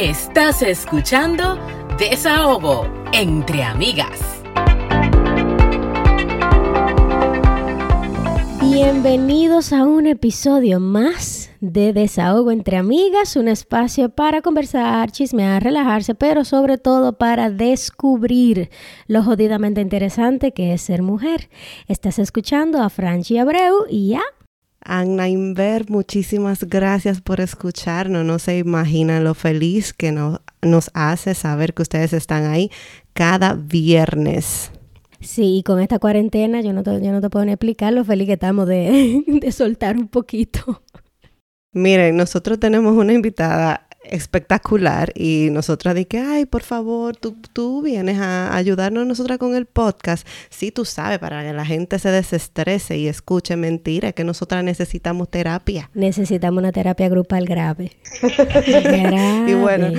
Estás escuchando Desahogo entre amigas. Bienvenidos a un episodio más de Desahogo entre amigas, un espacio para conversar, chismear, relajarse, pero sobre todo para descubrir lo jodidamente interesante que es ser mujer. Estás escuchando a Franchi Abreu y ya Anna Inver, muchísimas gracias por escucharnos. No se imaginan lo feliz que nos, nos hace saber que ustedes están ahí cada viernes. Sí, con esta cuarentena yo no te, yo no te puedo ni explicar lo feliz que estamos de, de soltar un poquito. Miren, nosotros tenemos una invitada espectacular y nosotras di que, ay, por favor, tú, tú vienes a ayudarnos nosotras con el podcast. Sí, tú sabes, para que la gente se desestrese y escuche mentiras, que nosotras necesitamos terapia. Necesitamos una terapia grupal grave. Y bueno,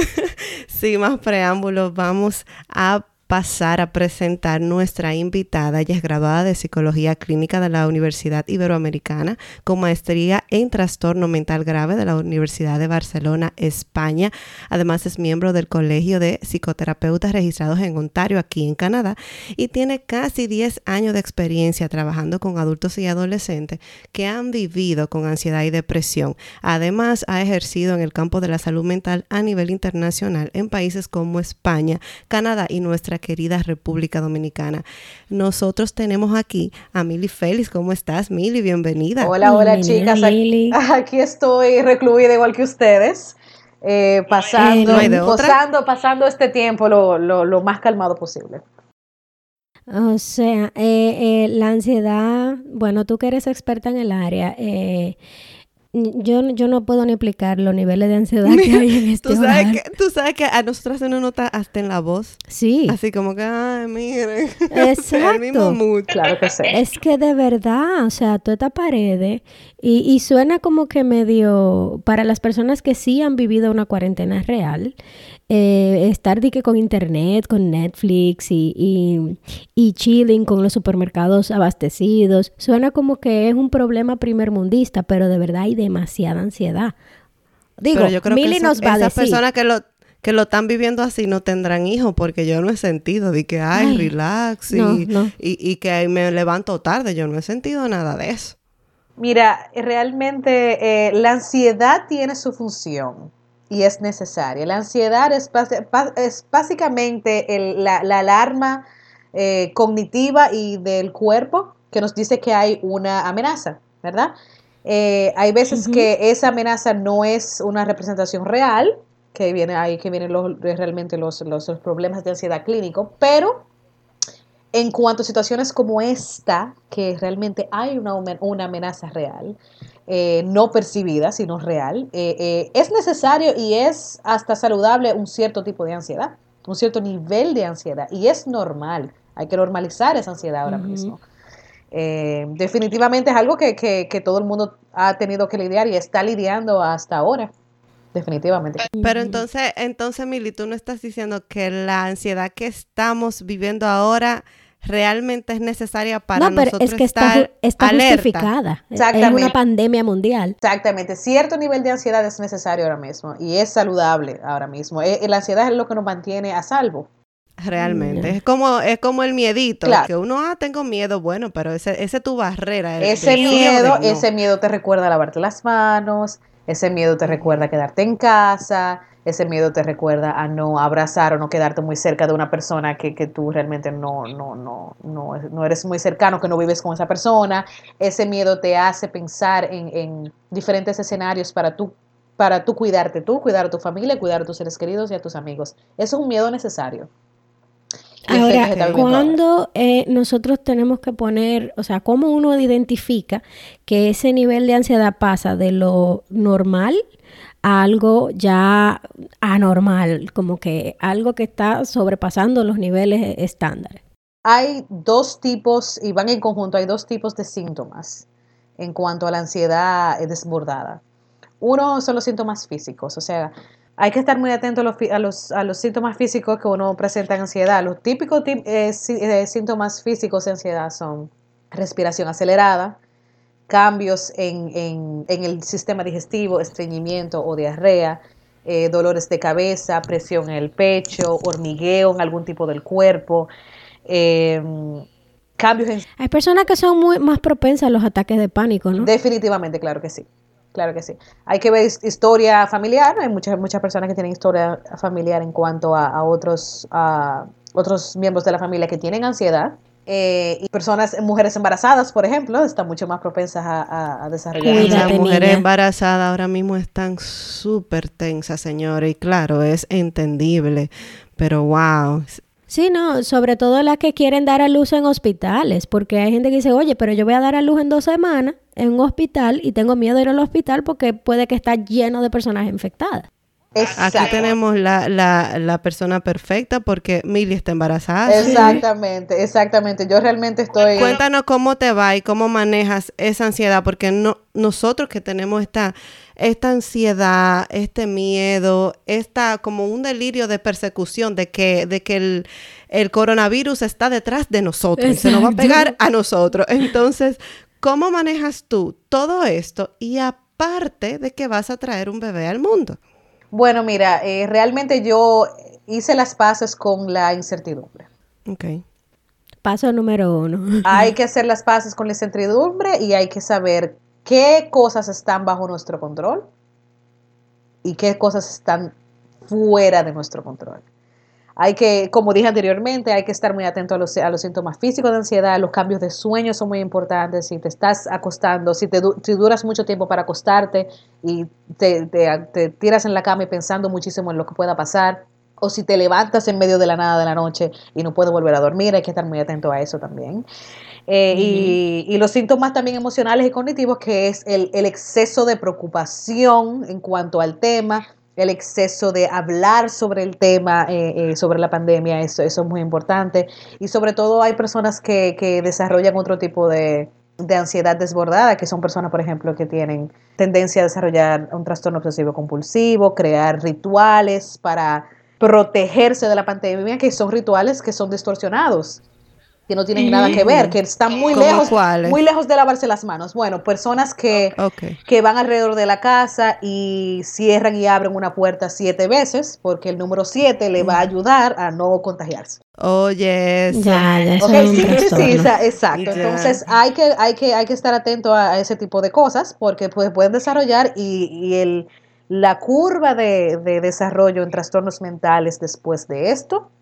sin más preámbulos, vamos a pasar a presentar nuestra invitada. Ella es graduada de Psicología Clínica de la Universidad Iberoamericana con maestría en Trastorno Mental Grave de la Universidad de Barcelona, España. Además es miembro del Colegio de Psicoterapeutas registrados en Ontario, aquí en Canadá, y tiene casi 10 años de experiencia trabajando con adultos y adolescentes que han vivido con ansiedad y depresión. Además ha ejercido en el campo de la salud mental a nivel internacional en países como España, Canadá y nuestra querida República Dominicana. Nosotros tenemos aquí a Mili Félix. ¿Cómo estás, Mili? Bienvenida. Hola, hola, chicas. Aquí, estoy recluida igual que ustedes. Eh, pasando, eh, pasando, pasando este tiempo lo, lo, más calmado posible. O sea, eh, la ansiedad, bueno, tú que eres experta en el área, yo, yo no puedo ni explicar los niveles de ansiedad que hay en este ¿Tú sabes que, Tú sabes que a nosotras se nos nota hasta en la voz. Sí. Así como que, ay, miren. Exacto. El mismo mood. Claro que sí. Es que de verdad, o sea, toda esta paredes y, y suena como que medio, para las personas que sí han vivido una cuarentena real, eh, estar que con internet, con Netflix y, y, chilling con los supermercados abastecidos, suena como que es un problema primermundista, pero de verdad hay demasiada ansiedad. Digo, yo creo que nos va a decir. personas que lo que lo están viviendo así no tendrán hijos porque yo no he sentido de que ay, relax y, y, que me levanto tarde yo no he sentido nada de eso mira realmente eh, la ansiedad tiene su función y es necesaria. La ansiedad es, es básicamente la, alarma eh, cognitiva y del cuerpo que nos dice que hay una amenaza, ¿verdad? Eh, hay veces que esa amenaza no es una representación real, que viene ahí que vienen los, realmente los, los, problemas de ansiedad clínico, pero en cuanto a situaciones como esta, que realmente hay una, una amenaza real, eh, no percibida, sino real, eh, eh, es necesario y es hasta saludable un cierto tipo de ansiedad, un cierto nivel de ansiedad. Y es normal, hay que normalizar esa ansiedad ahora mismo. definitivamente es algo que, que, todo el mundo ha tenido que lidiar y está lidiando hasta ahora. Definitivamente. Pero entonces, entonces, Mili, tú no estás diciendo que la ansiedad que estamos viviendo ahora realmente es necesaria para no, pero es que está, está justificada. Es una pandemia mundial. Exactamente. Cierto nivel de ansiedad es necesario ahora mismo y es saludable ahora mismo. Eh, la ansiedad es lo que nos mantiene a salvo. Realmente. Es como es como el miedito. Que uno, ah, tengo miedo. Bueno, pero ese, ese es tu barrera. Ese miedo, ese miedo te recuerda lavarte las manos. Ese miedo te recuerda quedarte en casa ese miedo te recuerda a no abrazar o no quedarte muy cerca de una persona que, que tú realmente no, no, no, no, no, eres muy cercano, que no vives con esa persona. Ese miedo te hace pensar en, en diferentes escenarios para tú, para tú cuidarte tú, cuidar a tu familia, cuidar a tus seres queridos y a tus amigos. Eso es un miedo necesario. Ahora, cuando eh, nosotros tenemos que poner, o sea, cómo uno identifica que ese nivel de ansiedad pasa de lo normal algo ya anormal, como que algo que está sobrepasando los niveles estándares. Hay dos tipos, y van en conjunto, hay dos tipos de síntomas en cuanto a la ansiedad desbordada. Uno son los síntomas físicos, o sea, hay que estar muy atento a los, a los, síntomas físicos que uno presenta en ansiedad. Los típicos eh, eh, síntomas físicos de ansiedad son respiración acelerada, cambios en, el sistema digestivo, estreñimiento o diarrea, eh, dolores de cabeza, presión en el pecho, hormigueo en algún tipo del cuerpo. Em, cambios en... Hay personas que son muy más propensas a los ataques de pánico, ¿no? Definitivamente, claro que sí. Claro que sí. Hay que ver historia familiar. Hay muchas, muchas personas que tienen historia familiar en cuanto a, otros, a otros miembros de la familia que tienen ansiedad. Eh, y personas, mujeres embarazadas, por ejemplo, están mucho más propensas a, desarrollar. Las mujeres embarazadas ahora mismo están súper tensas, señores, y claro, es entendible, pero wow, Sí, no, sobre todo las que quieren dar a luz en hospitales, porque hay gente que dice, oye, pero yo voy a dar a luz en dos semanas en un hospital y tengo miedo de ir al hospital porque puede que está lleno de personas infectadas. Aquí tenemos la, la, la, persona perfecta porque Milly está embarazada. Exactamente, exactamente. Yo realmente estoy... Cuéntanos cómo te va y cómo manejas esa ansiedad, porque no, nosotros que tenemos esta esta ansiedad, este miedo, esta como un delirio de persecución de que, de que el, coronavirus está detrás de nosotros y se nos va a pegar a nosotros. Entonces, ¿cómo manejas tú todo esto y aparte de que vas a traer un bebé al mundo? Bueno, mira, eh, realmente yo hice las paces con la incertidumbre. Ok. Paso número uno. Hay que hacer las paces con la incertidumbre y hay que saber qué cosas están bajo nuestro control y qué cosas están fuera de nuestro control. Hay que, como dije anteriormente, hay que estar muy atento a los, a los síntomas físicos de ansiedad, los cambios de sueño son muy importantes, si te estás acostando, si, te, si duras mucho tiempo para acostarte y te, te, tiras en la cama y pensando muchísimo en lo que pueda pasar, o si te levantas en medio de la nada de la noche y no puedes volver a dormir, hay que estar muy atento a eso también. Eh, y, los síntomas también emocionales y cognitivos, que es el, exceso de preocupación en cuanto al tema, el exceso de hablar sobre el tema, eh, eh, sobre la pandemia, eso, eso es muy importante. Y sobre todo hay personas que, que desarrollan otro tipo de, de ansiedad desbordada, que son personas, por ejemplo, que tienen tendencia a desarrollar un trastorno obsesivo compulsivo, crear rituales para protegerse de la pandemia, que son rituales que son distorsionados que no tienen nada que ver, que están muy lejos, muy lejos de lavarse las manos. Bueno, personas que, que van alrededor de la casa y cierran y abren una puerta siete veces, porque el número siete le va a ayudar a no contagiarse. Oye, ya, ya sí, sí, sí, exacto. Entonces hay que, hay que, hay que estar atento a, ese tipo de cosas, porque pues, pueden desarrollar y, y el, la curva de, de desarrollo en trastornos mentales después de esto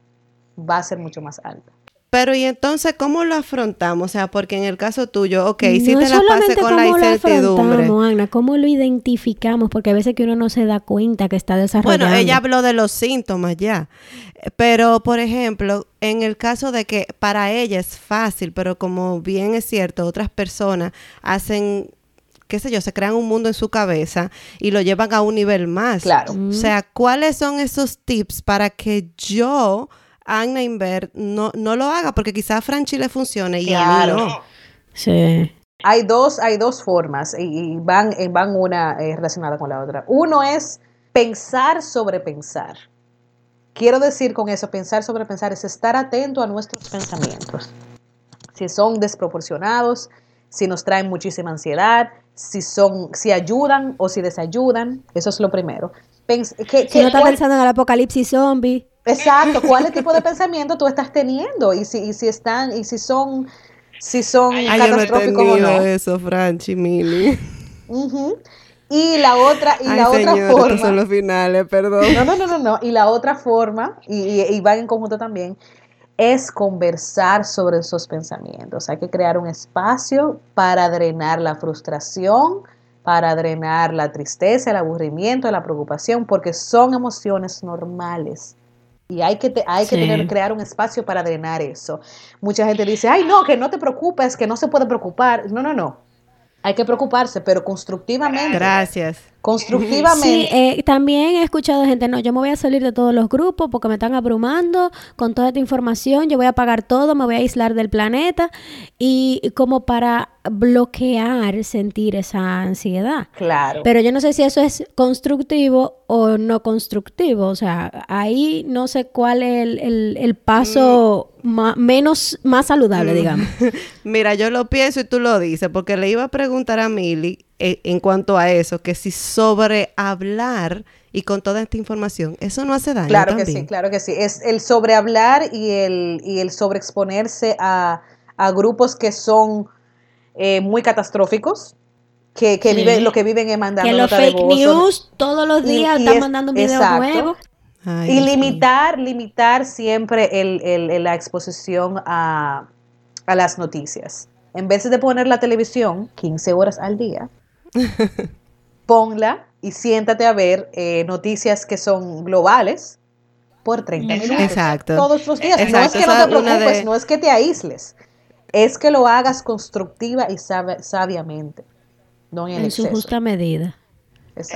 va a ser mucho más alta. Pero y entonces, ¿cómo lo afrontamos? O sea, porque en el caso tuyo, ok, si te la pasé con la incertidumbre. Lo Ana, ¿Cómo lo identificamos? Porque a veces que uno no se da cuenta que está desarrollando. Bueno, ella habló de los síntomas ya. Pero, por ejemplo, en el caso de que para ella es fácil, pero como bien es cierto, otras personas hacen qué sé yo, se crean un mundo en su cabeza y lo llevan a un nivel más. Claro. O sea, ¿cuáles son esos tips para que yo Agna no, no lo haga porque quizás a Franchi le funcione y a mí no. Sí. Hay dos, hay dos formas y, van, eh, van una eh, relacionada con la otra. Uno es pensar sobre pensar. Quiero decir con eso, pensar sobre pensar es estar atento a nuestros pensamientos. Si son desproporcionados, si nos traen muchísima ansiedad, si son, si ayudan o si desayudan, eso es lo primero. si no está pensando en el apocalipsis zombie. Exacto, ¿cuál tipo de pensamiento tú estás teniendo? Y si, y si están, y si son, si son catastróficos o no. eso, Franchi, Mili. Y la otra, y la otra forma. son los finales, perdón. No, no, no, no, no. Y la otra forma, y, y, va en conjunto también, es conversar sobre esos pensamientos. Hay que crear un espacio para drenar la frustración, para drenar la tristeza, el aburrimiento, la preocupación, porque son emociones normales. Y hay que, hay que tener, crear un espacio para drenar eso. Mucha gente dice, ay, no, que no te preocupes, que no se puede preocupar. No, no, no. Hay que preocuparse, pero constructivamente. Gracias. Constructivamente. Sí, eh, también he escuchado gente, no, yo me voy a salir de todos los grupos porque me están abrumando con toda esta información, yo voy a apagar todo, me voy a aislar del planeta y como para bloquear sentir esa ansiedad. Claro. Pero yo no sé si eso es constructivo o no constructivo. O sea, ahí no sé cuál es el, paso menos, más saludable, mm. digamos. Mira, yo lo pienso y tú lo dices, porque le iba a preguntar a Mili eh, en cuanto a eso, que si sobre hablar y con toda esta información, eso no hace daño. Claro que sí, claro que sí. Es el sobrehablar y el, y el sobreexponerse a, a grupos que son eh, muy catastróficos, que, que viven, lo que viven es mandando que los fake news todos los días están mandando un video nuevo. y limitar, limitar siempre el, el, la exposición a, a las noticias. En vez de poner la televisión 15 horas al día, ponla y siéntate a ver eh, noticias que son globales por 30 minutos. Exacto. Todos los días. No es que no te preocupes, no es que te aísles, es que lo hagas constructiva y sabiamente, no en, en su justa medida.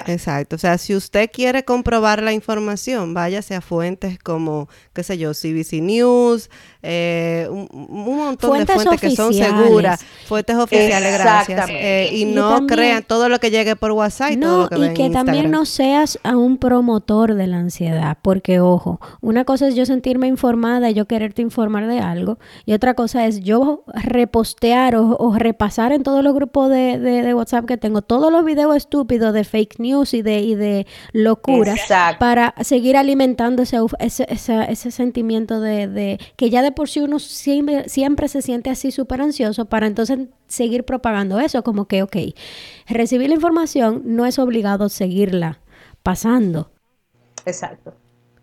Exacto. O sea, si usted quiere comprobar la información, váyase a fuentes como, qué sé yo, CBC News, eh, un, montón de fuentes que son seguras, fuentes oficiales, gracias. Eh, y, no crean todo lo que llegue por WhatsApp y todo lo que y que también no seas a un promotor de la ansiedad, porque ojo, una cosa es yo sentirme informada y yo quererte informar de algo, y otra cosa es yo repostear o, repasar en todos los grupos de, de WhatsApp que tengo todos los videos estúpidos de fake news y de, y de locuras para seguir alimentando ese, ese, ese, sentimiento de, de, que ya de por sí uno siempre, siempre se siente así súper ansioso para entonces seguir propagando eso, como que, ok, recibir la información no es obligado seguirla pasando. Exacto.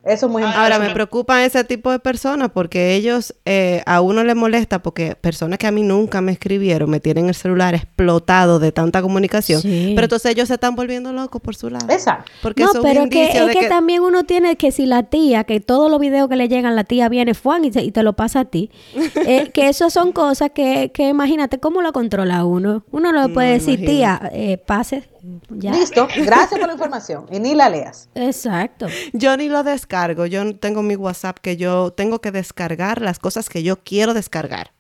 Eso es muy importante. Ahora, me preocupan ese tipo de personas porque ellos, eh, a uno le molesta porque personas que a mí nunca me escribieron me tienen el celular explotado de tanta comunicación. Pero entonces ellos se están volviendo locos por su lado. Exacto. Porque no, pero que, es que, también uno tiene que si la tía, que todos los videos que le llegan, la tía viene Juan y, te, lo pasa a ti. eh, que eso son cosas que, que imagínate cómo lo controla uno. Uno no le puede decir, tía, eh, pase Listo, gracias por la información. Y ni la leas. Exacto. Yo ni lo descargo. Yo tengo mi WhatsApp que yo tengo que descargar las cosas que yo quiero descargar.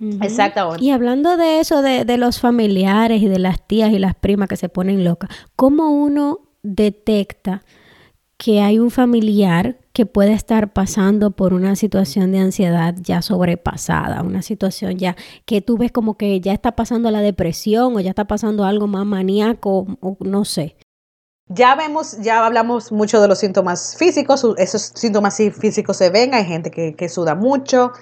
Exacto. Y hablando de eso, de, de, los familiares y de las tías y las primas que se ponen locas, ¿cómo uno detecta que hay un familiar que puede estar pasando por una situación de ansiedad ya sobrepasada, una situación ya que tú ves como que ya está pasando la depresión o ya está pasando algo más maníaco o no sé. Ya vemos, ya hablamos mucho de los síntomas físicos, esos síntomas físicos se ven, hay gente que, suda mucho,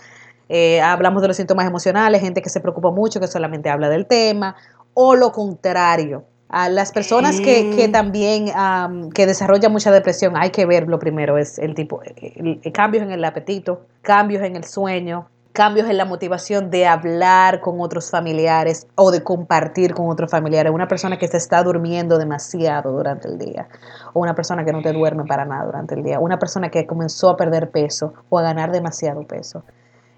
eh, hablamos de los síntomas emocionales, gente que se preocupa mucho, que solamente habla del tema, o lo contrario, a las personas que, que también que desarrollan mucha depresión, hay que ver lo primero, es el tipo, cambios en el apetito, cambios en el sueño, cambios en la motivación de hablar con otros familiares o de compartir con otros familiares. Una persona que se está durmiendo demasiado durante el día o una persona que no te duerme para nada durante el día. Una persona que comenzó a perder peso o a ganar demasiado peso.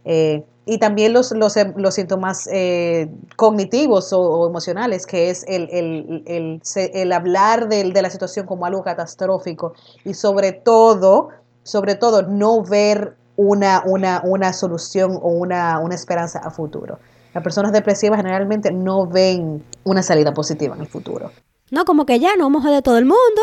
Eh, y también los, los, em, los síntomas eh, cognitivos o, emocionales, que es el, el, el, el hablar de, de, la situación como algo catastrófico y sobre todo, sobre todo, no ver una, una, una solución o una, una esperanza a futuro. Las personas depresivas generalmente no ven una salida positiva en el futuro. No, como que ya no vamos a todo el mundo.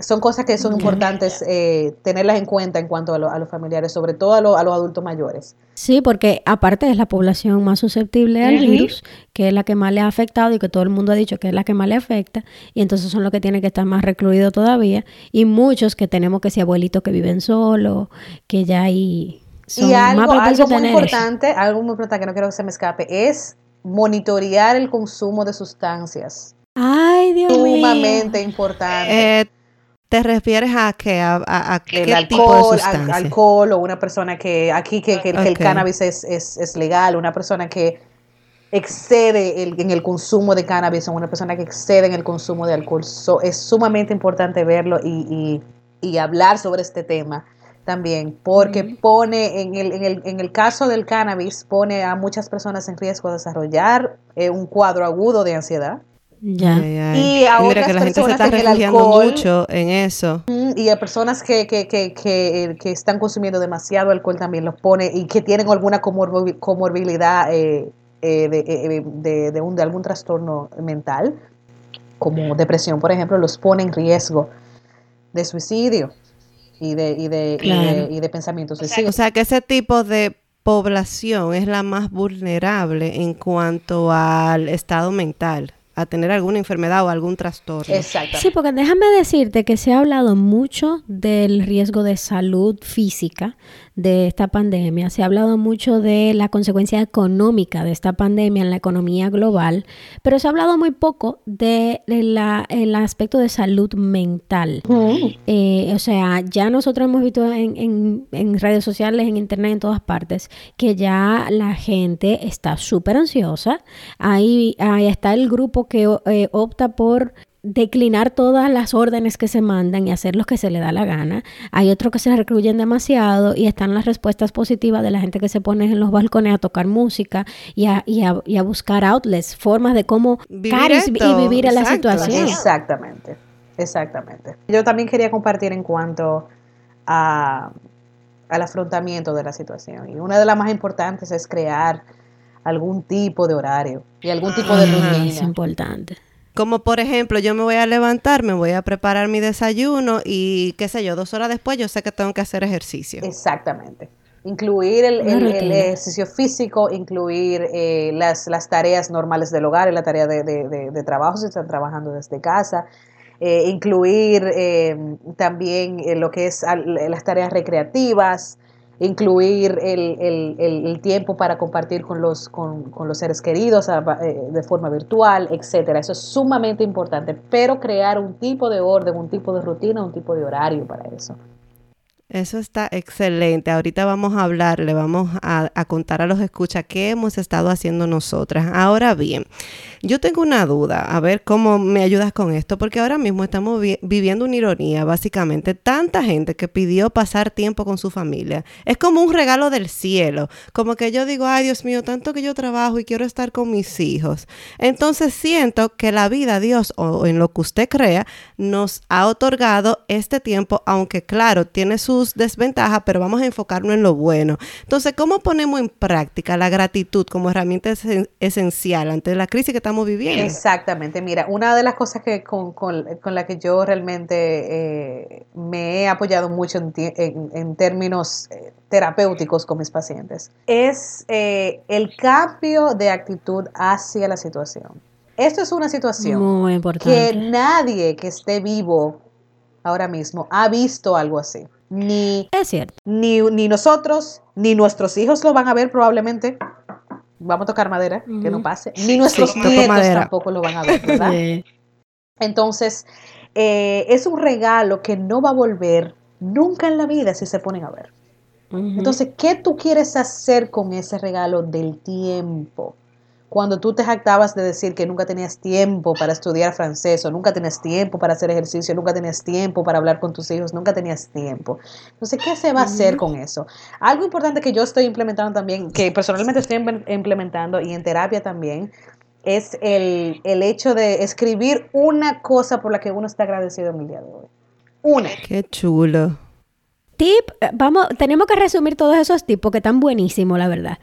Son cosas que son importantes eh, tenerlas en cuenta en cuanto a, los familiares, sobre todo a, los adultos mayores. Sí, porque aparte es la población más susceptible al virus, que es la que más le ha afectado y que todo el mundo ha dicho que es la que más le afecta, y entonces son los que tienen que estar más recluidos todavía, y muchos que tenemos que ser abuelitos que viven solos, que ya hay... Son y algo, algo muy importante, algo muy importante que no quiero que se me escape, es monitorear el consumo de sustancias. Ay, Dios mío. Sumamente importante. Eh, ¿Te refieres a que a, a, qué alcohol, tipo de sustancia? alcohol o una persona que aquí que, que, el cannabis es, es, es, legal, una persona que excede el, en el consumo de cannabis o una persona que excede en el consumo de alcohol. es sumamente importante verlo y, y, y, hablar sobre este tema también, porque pone, en el, en, el, en el caso del cannabis, pone a muchas personas en riesgo de desarrollar eh, un cuadro agudo de ansiedad ya. Y a Mira que la gente se está refugiando mucho en eso. Y a personas que, que, que, que, están consumiendo demasiado alcohol también los pone y que tienen alguna comorbilidad eh, eh, eh, de, de, un, de algún trastorno mental, como depresión, por ejemplo, los pone en riesgo de suicidio y de, y de, y de, pensamientos suicidas. O sea, que ese tipo de población es la más vulnerable en cuanto al estado mental a tener alguna enfermedad o algún trastorno. Exacto. Sí, porque déjame decirte que se ha hablado mucho del riesgo de salud física de esta pandemia. Se ha hablado mucho de la consecuencia económica de esta pandemia en la economía global, pero se ha hablado muy poco del de el aspecto de salud mental. Eh, o sea, ya nosotros hemos visto en, en, redes sociales, en internet, en todas partes, que ya la gente está súper ansiosa. Ahí, ahí está el grupo que eh, opta por declinar todas las órdenes que se mandan y hacer lo que se le da la gana. Hay otros que se recluyen demasiado y están las respuestas positivas de la gente que se pone en los balcones a tocar música y a, y a, buscar outlets, formas de cómo vivir y vivir en la situación. Exactamente, exactamente. Yo también quería compartir en cuanto a, al afrontamiento de la situación. Y una de las más importantes es crear algún tipo de horario y algún tipo de rutina. Es importante. Como por ejemplo, yo me voy a levantar, me voy a preparar mi desayuno y qué sé yo, dos horas después yo sé que tengo que hacer ejercicio. Exactamente. Incluir el, ejercicio físico, incluir eh, las, las, tareas normales del hogar y la tarea de, de, trabajo si están trabajando desde casa. Eh, incluir eh, también lo que es las tareas recreativas, incluir el, tiempo para compartir con los, con, los seres queridos eh, de forma virtual, etcétera. Eso es sumamente importante, pero crear un tipo de orden, un tipo de rutina, un tipo de horario para eso. Eso está excelente. Ahorita vamos a hablar, le vamos a, contar a los escucha qué hemos estado haciendo nosotras. Ahora bien, yo tengo una duda, a ver cómo me ayudas con esto, porque ahora mismo estamos viviendo una ironía, básicamente. Tanta gente que pidió pasar tiempo con su familia. Es como un regalo del cielo. Como que yo digo, ay Dios mío, tanto que yo trabajo y quiero estar con mis hijos. Entonces siento que la vida, Dios, o en lo que usted crea, nos ha otorgado este tiempo, aunque claro, tiene desventajas, pero vamos a enfocarnos en lo bueno. Entonces, ¿cómo ponemos en práctica la gratitud como herramienta esencial ante la crisis que estamos viviendo? Exactamente. Mira, una de las cosas que con, con, la que yo realmente eh, me he apoyado mucho en, términos eh, terapéuticos con mis pacientes es eh, el cambio de actitud hacia la situación. Esto es una situación que nadie que esté vivo ahora mismo ha visto algo así ni, es cierto. Ni, ni nosotros, ni nuestros hijos lo van a ver probablemente. Vamos a tocar madera, que no pase. Ni nuestros nietos tampoco lo van a ver, ¿verdad? Entonces, eh, es un regalo que no va a volver nunca en la vida si se ponen a ver. Entonces, ¿qué tú quieres hacer con ese regalo del tiempo? Cuando tú te jactabas de decir que nunca tenías tiempo para estudiar francés o nunca tenías tiempo para hacer ejercicio, nunca tenías tiempo para hablar con tus hijos, nunca tenías tiempo. Entonces, ¿qué se va a hacer con eso? Algo importante que yo estoy implementando también, que personalmente estoy implementando y en terapia también, es el, el hecho de escribir una cosa por la que uno está agradecido en el día de hoy. Una. Qué chulo. Tip, eh, vamos, tenemos que resumir todos esos tipos que están buenísimos, la verdad.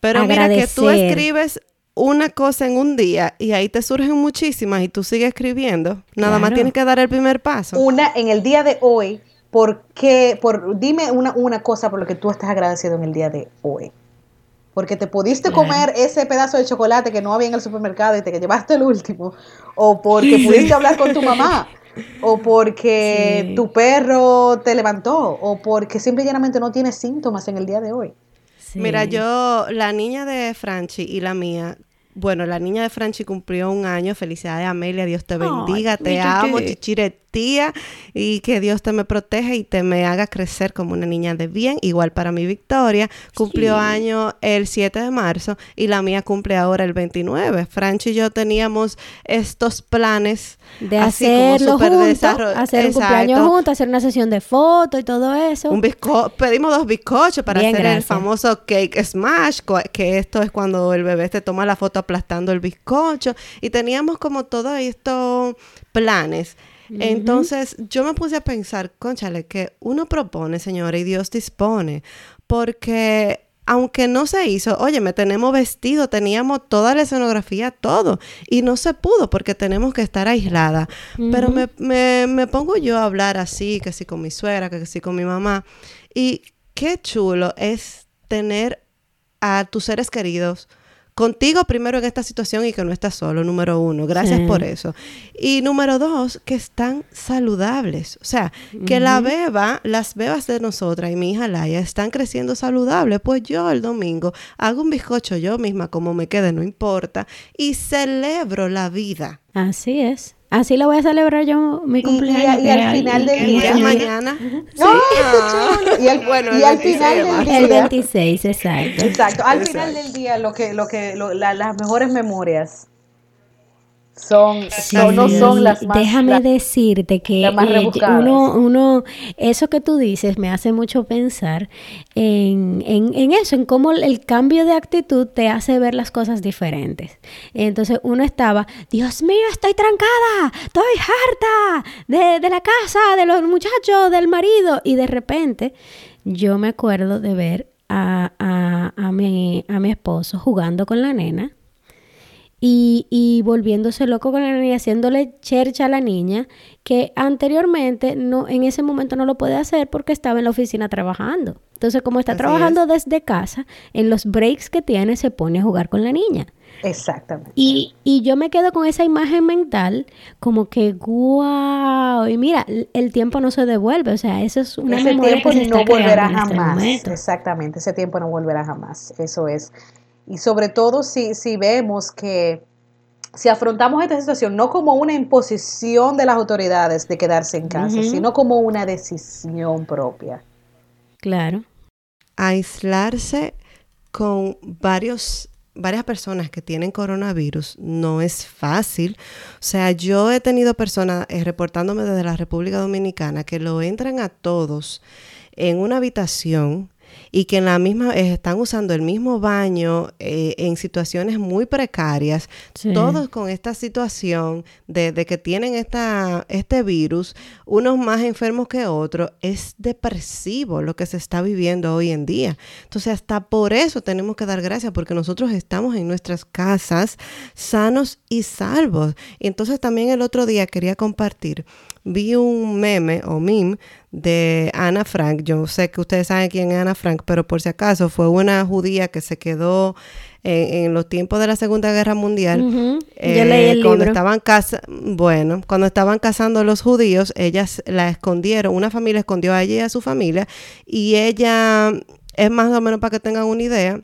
Pero mira que tú escribes una cosa en un día y ahí te surgen muchísimas y tú sigues escribiendo, nada más tienes que dar el primer paso. Una en el día de hoy, ¿por qué? Por, dime una, una cosa por lo que tú estás agradecido en el día de hoy. Porque te pudiste comer ese pedazo de chocolate que no había en el supermercado y te llevaste el último. O porque pudiste hablar con tu mamá. O porque tu perro te levantó. O porque simplemente no tienes síntomas en el día de hoy. Mira, yo, la niña de Franchi y la mía, bueno, la niña de Franchi cumplió un año. Felicidades, Amelia. Dios te bendiga. te amo, chichire tía y que Dios te me proteja y te me haga crecer como una niña de bien. Igual para mi Victoria, cumplió año el 7 de marzo y la mía cumple ahora el 29. Franchi y yo teníamos estos planes de hacerlo juntos, hacer un cumpleaños juntos, hacer una sesión de fotos y todo eso. Un pedimos dos bizcochos para hacer el famoso cake smash, que esto es cuando el bebé te toma la foto aplastando el bizcocho y teníamos como todos estos planes. Entonces yo me puse a pensar, conchale, que uno propone, señora, y Dios dispone, porque aunque no se hizo, oye, me tenemos vestido, teníamos toda la escenografía, todo, y no se pudo porque tenemos que estar aislada. Pero me, me, me, pongo yo a hablar así, que sí con mi suegra, que sí con mi mamá, y qué chulo es tener a tus seres queridos contigo primero en esta situación y que no estás solo, número uno. Gracias por eso. Y número dos, que están saludables. O sea, que la beba, las bebas de nosotras y mi hija Laia están creciendo saludables. Pues yo el domingo hago un bizcocho yo misma, como me quede, no importa, y celebro la vida. Así es. Así lo voy a celebrar yo mi cumpleaños. Y, al final del día. mañana. Sí. y al, bueno, y al final del día. El 26, exacto. Exacto. Al final del día, lo que, lo que, las mejores memorias son, no, son las más déjame decirte que eh, uno, uno eso que tú dices me hace mucho pensar en, en, en, eso en cómo el cambio de actitud te hace ver las cosas diferentes. Entonces uno estaba Dios mío estoy trancada estoy harta de, de la casa de los muchachos del marido y de repente yo me acuerdo de ver a, a, a, mi, a mi esposo jugando con la nena y, y, volviéndose loco con la niña, haciéndole chercha a la niña, que anteriormente no, en ese momento no lo puede hacer porque estaba en la oficina trabajando. Entonces, como está trabajando desde casa, en los breaks que tiene se pone a jugar con la niña. Exactamente. Y, y yo me quedo con esa imagen mental como que, wow, y mira, el tiempo no se devuelve, o sea, eso es una ese tiempo no volverá este jamás. Exactamente, ese tiempo no volverá jamás, eso es. Y sobre todo si, si vemos que si afrontamos esta situación no como una imposición de las autoridades de quedarse en casa, sino como una decisión propia. Claro. Aislarse con varios varias personas que tienen coronavirus no es fácil. O sea, yo he tenido personas eh, reportándome desde la República Dominicana que lo entran a todos en una habitación y que en la misma eh, están usando el mismo baño eh, en situaciones muy precarias, todos con esta situación de, que tienen esta, este virus, unos más enfermos que otros, es depresivo lo que se está viviendo hoy en día. Entonces, hasta por eso tenemos que dar gracias, porque nosotros estamos en nuestras casas sanos y salvos. Y entonces también el otro día quería compartir, vi un meme o meme de Ana Frank. Yo sé que ustedes saben quién es Ana Frank, pero por si acaso fue una judía que se quedó en, los tiempos de la Segunda Guerra Mundial. Yo leí el eh, cuando estaban casa bueno, cuando estaban cazando los judíos, ellas la escondieron, una familia escondió a ella y a su familia y ella es más o menos para que tengan una idea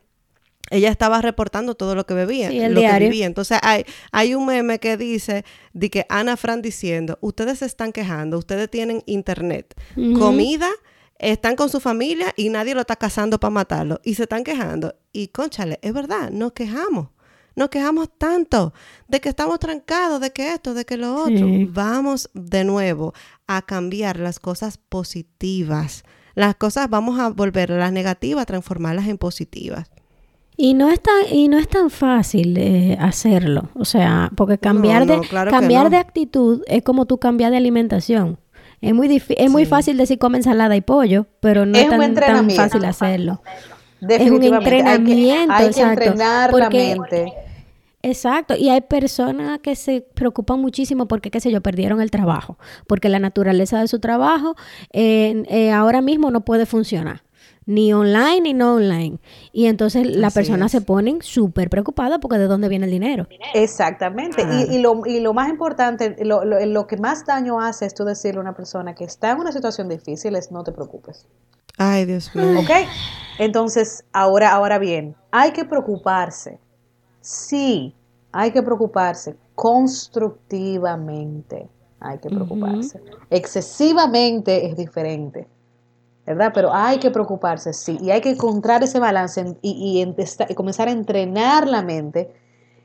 ella estaba reportando todo lo que bebía, lo que vivía. Entonces hay, hay un meme que dice de que Ana Fran diciendo, ustedes se están quejando, ustedes tienen internet, comida, están con su familia y nadie lo está cazando para matarlo y se están quejando. Y conchale, es verdad, nos quejamos. Nos quejamos tanto de que estamos trancados, de que esto, de que lo otro. Vamos de nuevo a cambiar las cosas positivas. Las cosas vamos a volver las negativas, a transformarlas en positivas. Y no es tan, y no es tan fácil eh, hacerlo. O sea, porque cambiar, de, cambiar de actitud es como tú cambias de alimentación. Es muy, es muy fácil decir come ensalada y pollo, pero no es, tan, fácil hacerlo. Es un entrenamiento. Hay que, entrenar la mente. Exacto, y hay personas que se preocupan muchísimo porque, qué sé yo, perdieron el trabajo, porque la naturaleza de su trabajo eh, ahora mismo no puede funcionar ni online ni no online. Y entonces la persona se pone súper preocupada porque de dónde viene el dinero. Exactamente. Y, lo, y lo más importante, lo, lo, que más daño hace es tú decirle a una persona que está en una situación difícil es no te preocupes. Ay, Dios mío. ¿Ok? Entonces, ahora, ahora bien, hay que preocuparse. Sí, hay que preocuparse constructivamente. Hay que preocuparse. Excesivamente es diferente. ¿Verdad? Pero hay que preocuparse, sí, y hay que encontrar ese balance y, comenzar a entrenar la mente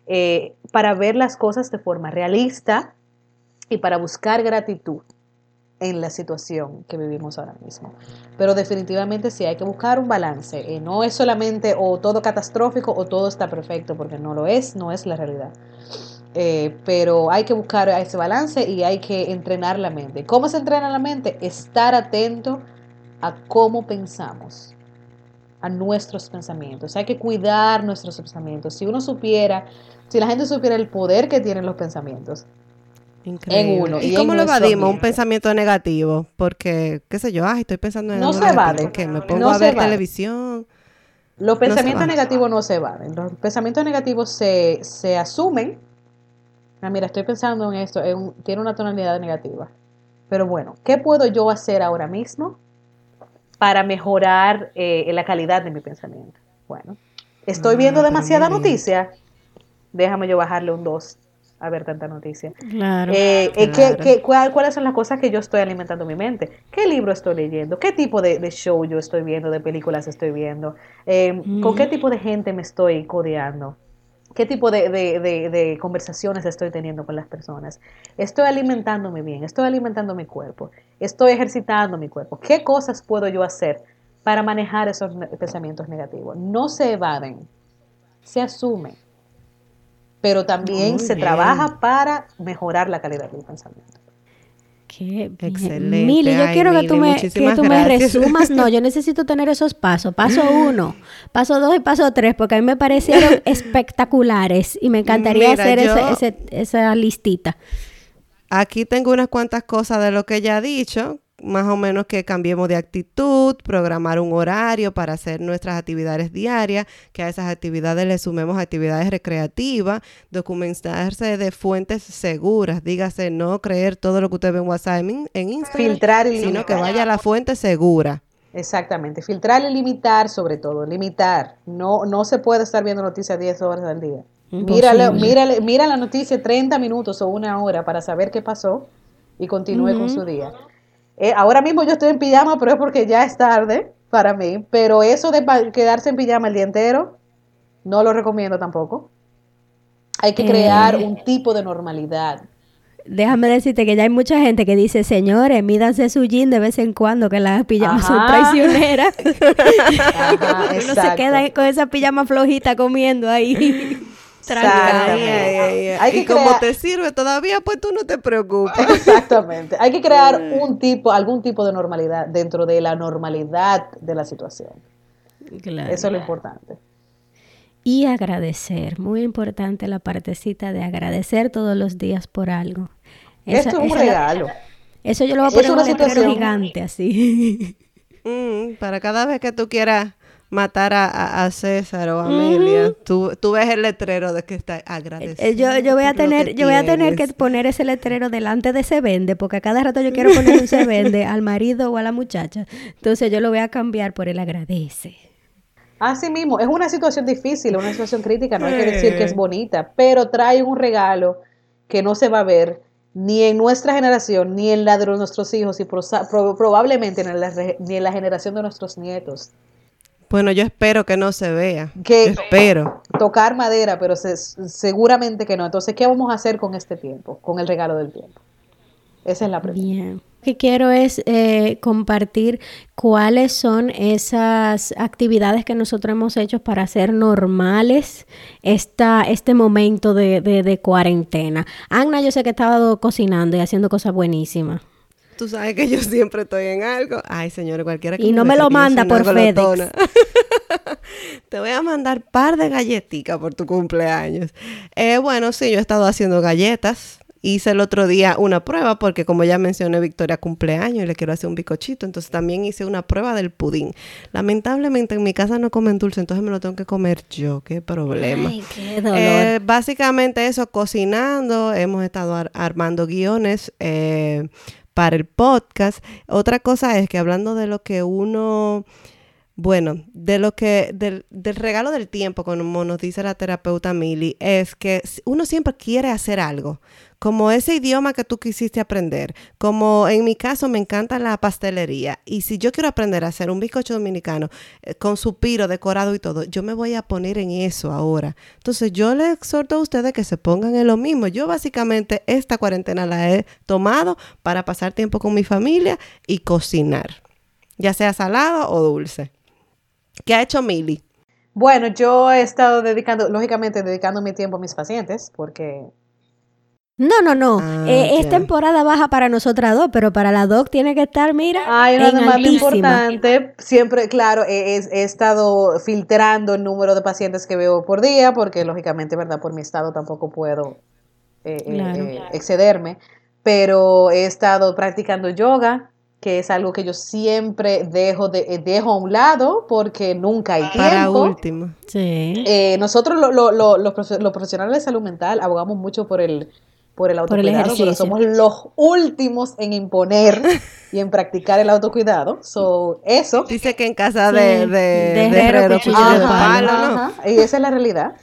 eh, para ver las cosas de forma realista y para buscar gratitud en la situación que vivimos ahora mismo. Pero definitivamente sí hay que buscar un balance. Eh, no es solamente o todo catastrófico o todo está perfecto, porque no lo es, no es la realidad. Eh, pero hay que buscar ese balance y hay que entrenar la mente. ¿Cómo se entrena la mente? Estar atento a cómo pensamos, a nuestros pensamientos. Hay que cuidar nuestros pensamientos. Si uno supiera, si la gente supiera el poder que tienen los pensamientos, En uno. ¿Y, cómo lo evadimos? Un pensamiento negativo. Porque, qué sé yo, ay, estoy pensando en No se evade. me pongo a ver televisión. Los pensamientos negativos no se evaden. Los pensamientos negativos se, se asumen. Ah, mira, estoy pensando en esto. tiene una tonalidad negativa. Pero bueno, ¿qué puedo yo hacer ahora mismo para mejorar eh, la calidad de mi pensamiento? Bueno, estoy viendo ah, demasiada noticia. Déjame yo bajarle un 2 a ver tanta noticia. Claro. Eh, eh, ¿Cuáles son las cosas que yo estoy alimentando mi mente? ¿Qué libro estoy leyendo? ¿Qué tipo de, show yo estoy viendo? ¿De películas estoy viendo? Eh, ¿Con qué tipo de gente me estoy codeando? ¿Qué tipo de, de, conversaciones estoy teniendo con las personas? Estoy alimentándome bien, estoy alimentando mi cuerpo, estoy ejercitando mi cuerpo. ¿Qué cosas puedo yo hacer para manejar esos pensamientos negativos? No se evaden, se asumen pero también se trabaja para mejorar la calidad del pensamiento. Qué Excelente. Mili, yo quiero que tú, me, que tú me, resumas. No, yo necesito tener esos pasos. Paso uno, paso dos y paso tres, porque a mí me parecieron espectaculares y me encantaría hacer esa listita. Aquí tengo unas cuantas cosas de lo que ella ha dicho más o menos que cambiemos de actitud, programar un horario para hacer nuestras actividades diarias, que a esas actividades le sumemos actividades recreativas, documentarse de fuentes seguras, dígase no creer todo lo que usted ve en WhatsApp, en, Instagram, filtrar y sino que vaya a la fuente segura. Exactamente, filtrar y limitar sobre todo, limitar. No, no se puede estar viendo noticias 10 horas al día. Mírale, mírale, mira la noticia 30 minutos o una hora para saber qué pasó y continúe con su día. Eh, ahora mismo yo estoy en pijama, pero es porque ya es tarde para mí. Pero eso de quedarse en pijama el día entero, no lo recomiendo tampoco. Hay que crear eh. un tipo de normalidad. Déjame decirte que ya hay mucha gente que dice, señores, mídanse su jean de vez en cuando, que las pijamas son traicioneras. Uno se queda con esa pijama flojita comiendo ahí. y como te sirve todavía, pues tú no te preocupes. Exactamente. Hay que crear un tipo, algún tipo de normalidad dentro de la normalidad de la situación. Eso es lo importante. Y agradecer, muy importante la partecita de agradecer todos los días por algo. Esto es un regalo. eso yo lo voy a poner en un gigante así. Mm, para cada vez que tú quieras matar a, César o a Amelia, tú, ves el letrero de que está agradecido. Eh, yo, yo voy a tener, yo voy a tener que poner ese letrero delante de se vende, porque a cada rato yo quiero poner un se vende al marido o a la muchacha. Entonces yo lo voy a cambiar por el agradece. Así mismo, es una situación difícil, una situación crítica, no hay que decir que es bonita, pero trae un regalo que no se va a ver ni en nuestra generación, ni en la de nuestros hijos, y probablemente ni en la generación de nuestros nietos. Bueno, yo espero que no se vea. Que espero. Tocar madera, pero seguramente que no. Entonces, ¿qué vamos a hacer con este tiempo, con el regalo del tiempo? Esa es la pregunta. Bien. Lo que quiero es eh, compartir cuáles son esas actividades que nosotros hemos hecho para hacer normales esta, este momento de, de, de cuarentena. Agna, yo sé que estaba cocinando y haciendo cosas buenísimas. Tú sabes que yo siempre estoy en algo. Ay, señores, cualquiera que Y no me lo manda por FedEx. Te voy a mandar par de galletitas por tu cumpleaños. Eh, bueno, sí, yo he estado haciendo galletas. Hice el otro día una prueba porque como ya mencioné, Victoria cumpleaños y le quiero hacer un bicochito. Entonces también hice una prueba del pudín. Lamentablemente en mi casa no comen dulce, entonces me lo tengo que comer yo. Qué problema. Ay, qué dolor. Eh, básicamente eso, cocinando. Hemos estado armando guiones. Eh, para el podcast. Otra cosa es que hablando de lo que uno, bueno, de lo que, del, del regalo del tiempo, como nos dice la terapeuta Mili, es que uno siempre quiere hacer algo como ese idioma que tú quisiste aprender, como en mi caso me encanta la pastelería y si yo quiero aprender a hacer un bizcocho dominicano eh, con su piro decorado y todo, yo me voy a poner en eso ahora. Entonces yo les exhorto a ustedes que se pongan en lo mismo. Yo básicamente esta cuarentena la he tomado para pasar tiempo con mi familia y cocinar, ya sea salado o dulce. ¿Qué ha hecho Mili? Bueno, yo he estado dedicando, lógicamente, dedicando mi tiempo a mis pacientes, porque no, no, no. Ah, eh, es temporada baja para nosotras dos, pero para la doc tiene que estar, mira. Hay una demanda importante. Siempre, claro, he, estado filtrando el número de pacientes que veo por día, porque lógicamente, ¿verdad? Por mi estado tampoco puedo eh, eh, excederme. Pero he estado practicando yoga, que es algo que yo siempre dejo, de, dejo a un lado porque nunca hay tiempo. Para último. Sí. Eh, nosotros los, profesionales de salud mental abogamos mucho por el, por el autocuidado, pero somos los últimos en imponer y en practicar el autocuidado. So, eso. Dice que en casa de, de, de, Y esa es la realidad.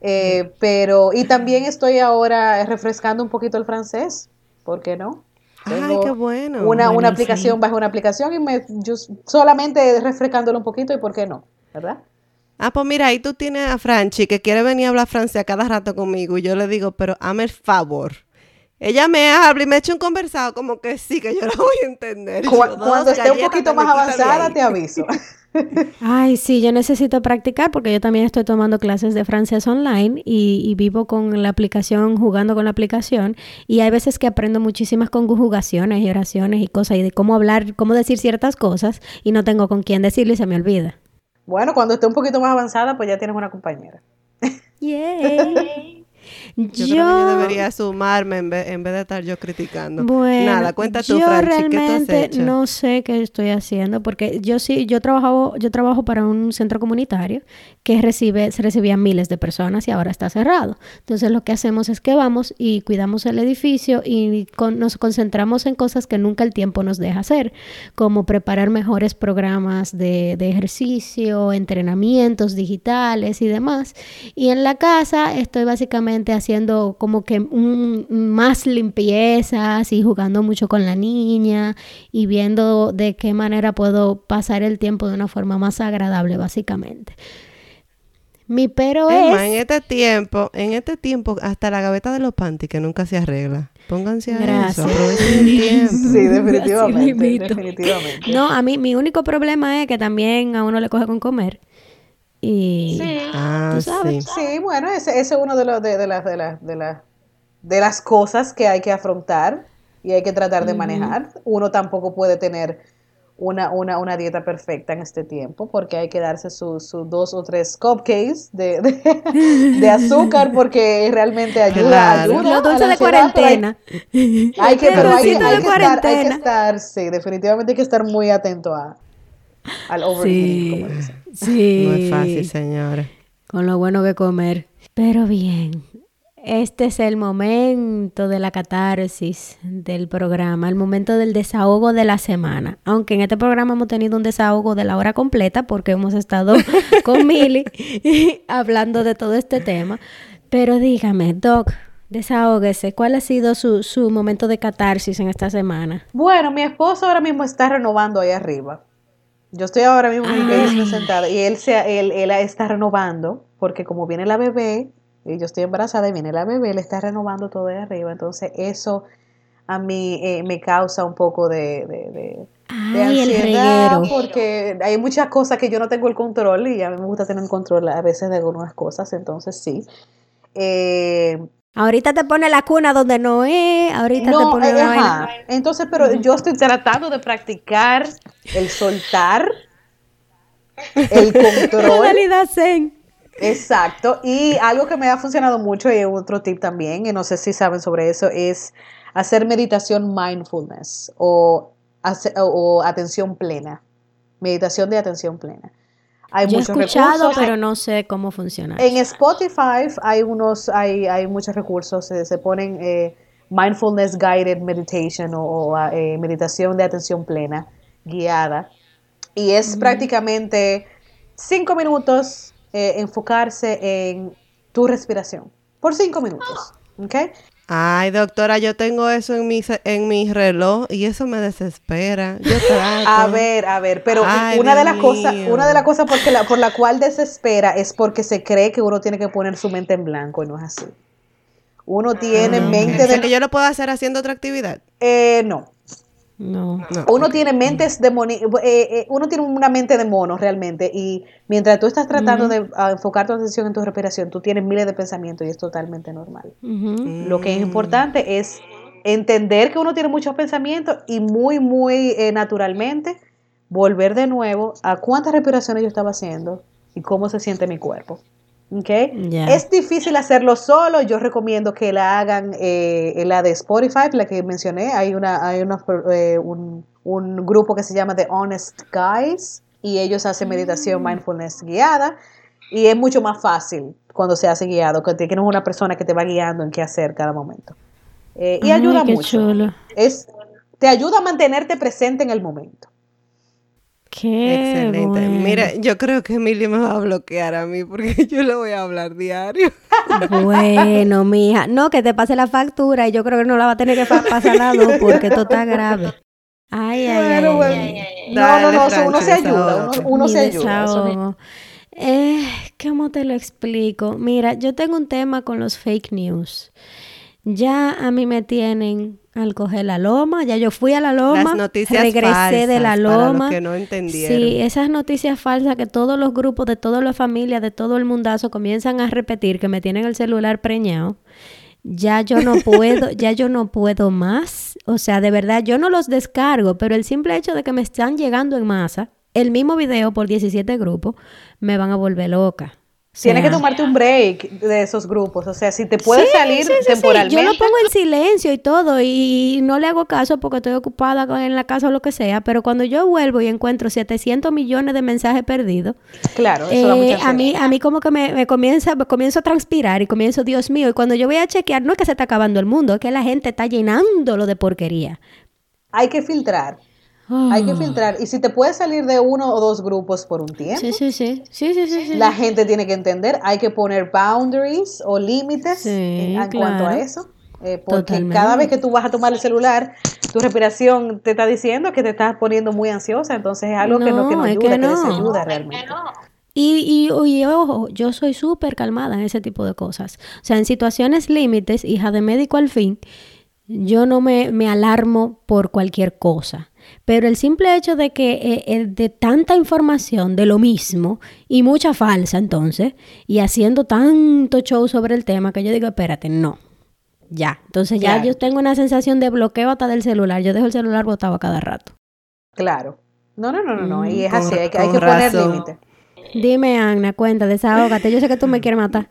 Eh, pero, y también estoy ahora refrescando un poquito el francés. ¿Por qué no? Ay, qué bueno. Una, una aplicación bajo una aplicación y me yo solamente refrescándolo un poquito y por qué no, ¿verdad? Ah, pues mira, ahí tú tienes a Franchi que quiere venir a hablar francés a cada rato conmigo y yo le digo, pero hazme el favor. Ella me habla y me echa un conversado como que sí, que yo la voy a entender. cuando esté un poquito más avanzada, te aviso. Ay, sí, yo necesito practicar porque yo también estoy tomando clases de francés online y, vivo con la aplicación, jugando con la aplicación y hay veces que aprendo muchísimas conjugaciones y oraciones y cosas y de cómo hablar, cómo decir ciertas cosas y no tengo con quién decirlo y se me olvida. Bueno, cuando esté un poquito más avanzada, pues ya tienes una compañera. Yay. Yo, creo que yo debería sumarme en vez, de estar yo criticando. Bueno, Nada, cuenta tú, yo realmente no sé qué estoy haciendo porque yo sí, yo trabajo, yo trabajo para un centro comunitario que recibe, se recibía miles de personas y ahora está cerrado. Entonces lo que hacemos es que vamos y cuidamos el edificio y nos concentramos en cosas que nunca el tiempo nos deja hacer, como preparar mejores programas de, de ejercicio, entrenamientos digitales y demás. Y en la casa estoy básicamente haciendo como que más limpiezas y jugando mucho con la niña y viendo de qué manera puedo pasar el tiempo de una forma más agradable, básicamente. Mi pero es... en este tiempo, en este tiempo, hasta la gaveta de los panties que nunca se arregla. Pónganse a eso, aprovechen el tiempo. Sí, definitivamente, definitivamente. No, a mí mi único problema es que también a uno le coge con comer. Y sí. Ah, sí. bueno, ese, es uno de, los, de, las, de, las, de, las, de las cosas que hay que afrontar y hay que tratar de manejar. Uno tampoco puede tener una, una, una, dieta perfecta en este tiempo porque hay que darse sus dos o tres cupcakes de, de, azúcar porque realmente ayuda. ayuda Los de cuarentena. Hay, que, pero hay, que estar, hay que estar, sí, definitivamente hay que estar muy atento a, al overeating, sí. Sí. No es fácil, señora. Con lo bueno que comer. Pero bien, este es el momento de la catarsis del programa, el momento del desahogo de la semana. Aunque en este programa hemos tenido un desahogo de la hora completa porque hemos estado con Mili hablando de todo este tema. Pero dígame, Doc, desahógese, ¿cuál ha sido su, su momento de catarsis en esta semana? Bueno, mi esposo ahora mismo está renovando ahí arriba. Yo estoy ahora mismo en sentada y él, se, él, él está renovando porque como viene la bebé, y yo estoy embarazada y viene la bebé, él está renovando todo de arriba. Entonces eso a mí eh, me causa un poco de, de, de, ansiedad porque hay muchas cosas que yo no tengo el control y a mí me gusta tener el control a veces de algunas cosas, entonces sí. Eh, Ahorita te pone la cuna donde no es, ahorita te pone la Entonces, pero yo estoy tratando de practicar el soltar, el control. Zen. Exacto. Y algo que me ha funcionado mucho y otro tip también, y no sé si saben sobre eso, es hacer meditación mindfulness o, o atención plena. Meditación de atención plena. Hay Yo he escuchado, pero no sé cómo funciona. En Spotify hay unos, hay, hay muchos recursos, se, ponen eh, mindfulness guided meditation o, eh, meditación de atención plena guiada. Y es prácticamente cinco minutos eh, enfocarse en tu respiración por cinco minutos, ¿ok? Ay, doctora, yo tengo eso en mi, en mi reloj y eso me desespera. Yo trato. A ver, a ver, pero una, de las cosas, una de las cosas porque la, por la cual desespera es porque se cree que uno tiene que poner su mente en blanco y no es así. Uno tiene ah, mente de... que yo lo puedo hacer haciendo otra actividad? Eh, no. No. Uno tiene mentes de eh, eh, uno tiene una mente de mono realmente y mientras tú estás tratando de enfocar tu atención en tu respiración, tú tienes miles de pensamientos y es totalmente normal. Lo que es importante es entender que uno tiene muchos pensamientos y muy, muy eh, naturalmente volver de nuevo a cuántas respiraciones yo estaba haciendo y cómo se siente mi cuerpo. Okay. Es difícil hacerlo solo. Yo recomiendo que la hagan eh, la de Spotify, la que mencioné. Hay una, hay eh, un, un, grupo que se llama The Honest Guys y ellos hacen meditación mm. mindfulness guiada y es mucho más fácil cuando se hace guiado, que tienes una persona que te va guiando en qué hacer cada momento. Eh, y ayuda mucho. Es, te ayuda a mantenerte presente en el momento. Qué Excelente. Mira, yo creo que Emilio me va a bloquear a mí porque yo le voy a hablar diario. Bueno, mija. No, que te pase la factura y yo creo que no la va a tener que pasar la luz porque esto está grave. Ay, ay, ay, No, no, no, uno se ayuda, uno, se ayuda. Eh, ¿Cómo te lo explico? Mira, yo tengo un tema con los fake news. Ya a mí me tienen al coger la loma, ya yo fui a la loma, regresé de la loma. que no entendieron. Sí, esas noticias falsas que todos los grupos de todas las familias, de todo el mundazo comienzan a repetir que me tienen el celular preñado. Ya yo no puedo, ya yo no puedo más. O sea, de verdad, yo no los descargo, pero el simple hecho de que me están llegando en masa, el mismo video por 17 grupos, me van a volver loca. Tienes que tomarte un break de esos grupos. O sea, si te puedes salir temporalmente. Yo lo pongo en silencio y todo. Y no le hago caso porque estoy ocupada en la casa o lo que sea. Pero cuando yo vuelvo y encuentro 700 millones de mensajes perdidos. Claro, eso eh, a mí A mí como que me, comienza, me comienzo a transpirar y comienzo, Dios mío. Y cuando yo voy a chequear, no es que se está acabando el mundo, es que la gente está llenándolo de porquería. Hay que filtrar. Hay que ah. filtrar. Y si te puedes salir de uno o dos grupos por un tiempo, sí, sí, sí. Sí, sí, sí, la gente tiene que entender, hay que poner boundaries o límites en, cuanto a eso. Eh, porque cada vez que tú vas a tomar el celular, tu respiración te está diciendo que te estás poniendo muy ansiosa, entonces es algo que no, que no ayuda, que, no. realmente. Y, y, ojo, yo soy súper calmada en ese tipo de cosas. O sea, en situaciones límites, hija de médico al fin, yo no me, me alarmo por cualquier cosa. Pero el simple hecho de que eh, eh, de tanta información de lo mismo y mucha falsa entonces, y haciendo tanto show sobre el tema que yo digo, espérate, no. Ya. Entonces ya yo tengo una sensación de bloqueo hasta del celular. Yo dejo el celular botado a cada rato. Claro. No, no, no, no, no. Y es así, hay, hay que poner límite. Dime, Ana, cuenta, desahógate. Yo sé que tú me quieres matar.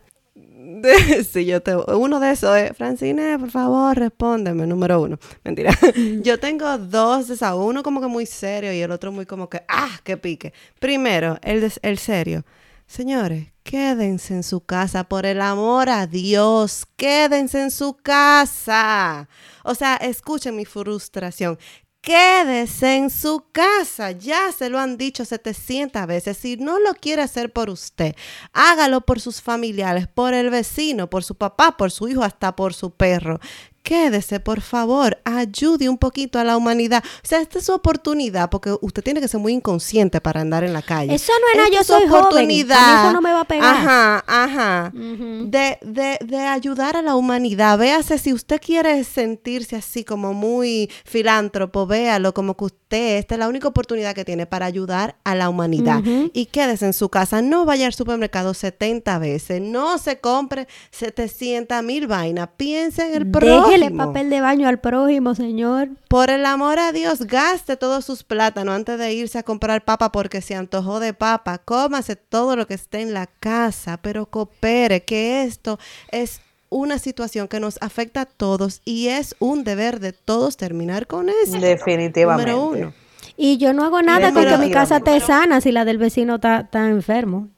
Sí, yo te, uno de esos es, Francine, por favor, respóndeme, número uno. Mentira. yo tengo dos de esos, uno como que muy serio y el otro muy como que, ah, que pique. Primero, el, el serio. Señores, quédense en su casa, por el amor a Dios, quédense en su casa. O sea, escuchen mi frustración. Quédese en su casa. Ya se lo han dicho 700 veces. Si no lo quiere hacer por usted, hágalo por sus familiares, por el vecino, por su papá, por su hijo, hasta por su perro quédese, por favor, ayude un poquito a la humanidad. O sea, esta es su oportunidad, porque usted tiene que ser muy inconsciente para andar en la calle. Eso no es nada, yo soy oportunidad. joven. eso no me va a pegar. Ajá, ajá. de, de, de ayudar a la humanidad. Véase, si usted quiere sentirse así como muy filántropo, véalo como que usted, esta es la única oportunidad que tiene para ayudar a la humanidad. Y quédese en su casa. No vaya al supermercado 70 veces. No se compre 700 mil vainas. Piense en el próximo Déjele papel de baño al prójimo, señor. Por el amor a Dios, gaste todos sus plátanos antes de irse a comprar papa porque se antojó de papa. Cómase todo lo que esté en la casa, pero coopere, que esto es una situación que nos afecta a todos y es un deber de todos terminar con eso. Definitivamente. Número uno. Y yo no hago nada con que mi casa esté sana si la del vecino está, está enfermo.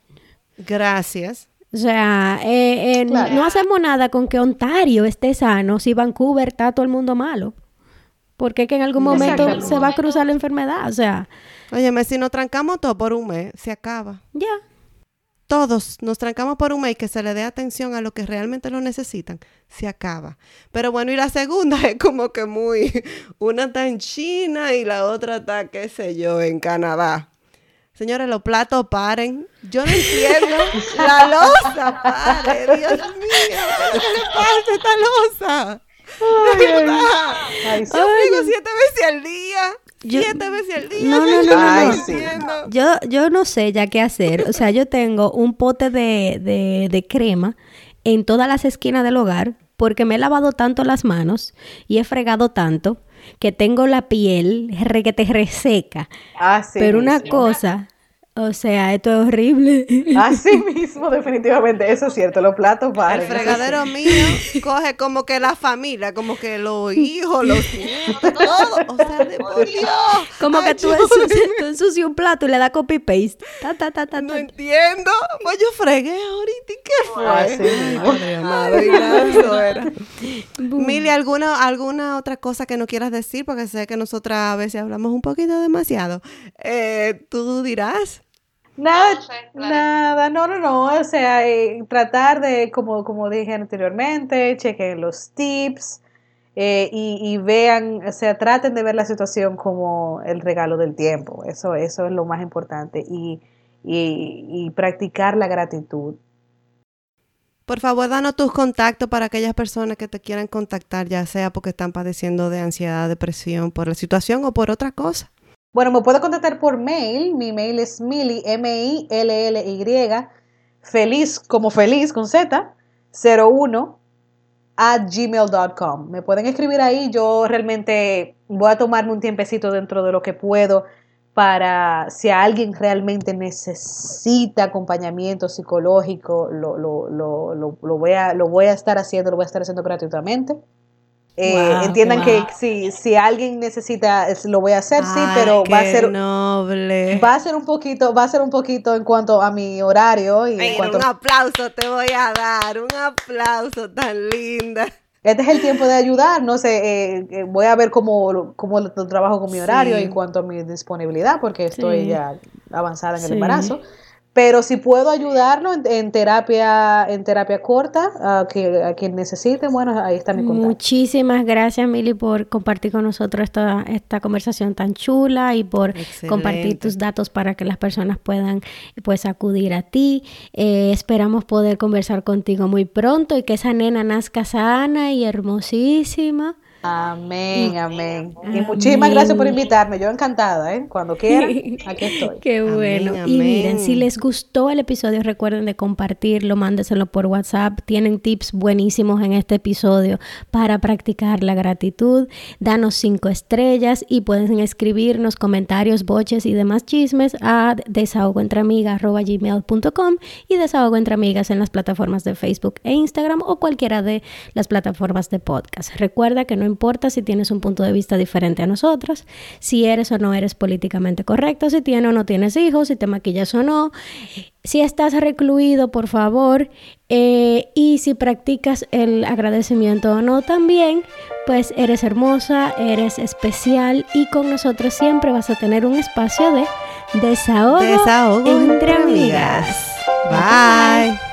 Gracias. O sea, eh, eh, no hacemos nada con que Ontario esté sano si Vancouver está todo el mundo malo. Porque es que en algún momento se va a cruzar la enfermedad. O sea. Óyeme, si nos trancamos todo por un mes, se acaba. Ya. Todos nos trancamos por un mes y que se le dé atención a lo que realmente lo necesitan, se acaba. Pero bueno, y la segunda es como que muy. Una está en China y la otra está, qué sé yo, en Canadá. Señores, los platos paren. Yo no entiendo. La losa pare. Dios mío, ¿qué le pasa a esta losa? Verdad. Yo digo siete veces al día. siete veces al día. No, no, no. no, Yo, yo no sé ya qué hacer. O sea, yo tengo un pote de, de, de crema en todas las esquinas del hogar porque me he lavado tanto las manos y he fregado tanto que tengo la piel requete reseca. Ah, sí, Pero una cosa, O sea, esto es horrible. Así mismo, definitivamente, eso es cierto, los platos valen. El fregadero mío coge como que la familia, como que los hijos, los nietos, todo. O sea, de Dios. Como que tú ensucias, un plato y le das copy paste. Ta, ta, ta, ta, no entiendo. Pues yo fregué ahorita y qué fue. Ay, Mili, ¿alguna, ¿alguna otra cosa que no quieras decir? Porque sé que nosotras a veces hablamos un poquito demasiado. Eh, Tú dirás. Nada, nada, no, no, no, o sea, eh, tratar de, como, como dije anteriormente, chequen los tips eh, y, vean, o sea, traten de ver la situación como el regalo del tiempo, eso, eso es lo más importante, y, y, practicar la gratitud. Por favor, danos tus contactos para aquellas personas que te quieran contactar, ya sea porque están padeciendo de ansiedad, depresión, por la situación o por otra cosa. Bueno, me puedo contactar por mail. Mi mail es mili, M-I-L-L-Y, feliz como feliz con Z, 01 at gmail.com. Me pueden escribir ahí. Yo realmente voy a tomarme un tiempecito dentro de lo que puedo para si alguien realmente necesita acompañamiento psicológico, lo, lo, lo, lo, voy a, lo voy a estar haciendo, lo voy a estar haciendo gratuitamente. Eh, entiendan que si, si alguien necesita, lo voy a hacer, sí, pero va a ser noble. Va a ser un poquito, va a ser un poquito en cuanto a mi horario. Y Un aplauso te voy a dar, un aplauso tan linda. Este es el tiempo de ayudar, no sé, eh, eh, voy a ver cómo, cómo trabajo con mi horario en cuanto a mi disponibilidad, porque estoy ya avanzada en el embarazo. Pero si puedo ayudarlo en, terapia en terapia corta, a, que, a quien necesite, bueno, ahí está mi contacto. Muchísimas gracias, Mili, por compartir con nosotros esta, esta conversación tan chula y por compartir tus datos para que las personas puedan pues acudir a ti. Eh, esperamos poder conversar contigo muy pronto y que esa nena nazca sana y hermosísima. Amén, amén. Y muchísimas gracias por invitarme. Yo encantada, ¿eh? Cuando quieran, aquí estoy. Qué bueno. Y miren, si les gustó el episodio, recuerden de compartirlo, mándeselo por WhatsApp. Tienen tips buenísimos en este episodio para practicar la gratitud. Danos cinco estrellas y pueden escribirnos comentarios, boches y demás chismes a desahogoentreamigas.gmail.com y desahogo entre amigas en las plataformas de Facebook e Instagram o cualquiera de las plataformas de podcast. Recuerda que no importa si tienes un punto de vista diferente a nosotros, si eres o no eres políticamente correcto, si tienes o no tienes hijos, si te maquillas o no, si estás recluido, por favor, eh, y si practicas el agradecimiento o no también, pues eres hermosa, eres especial y con nosotros siempre vas a tener un espacio de desahogo, desahogo entre amigas. Bye.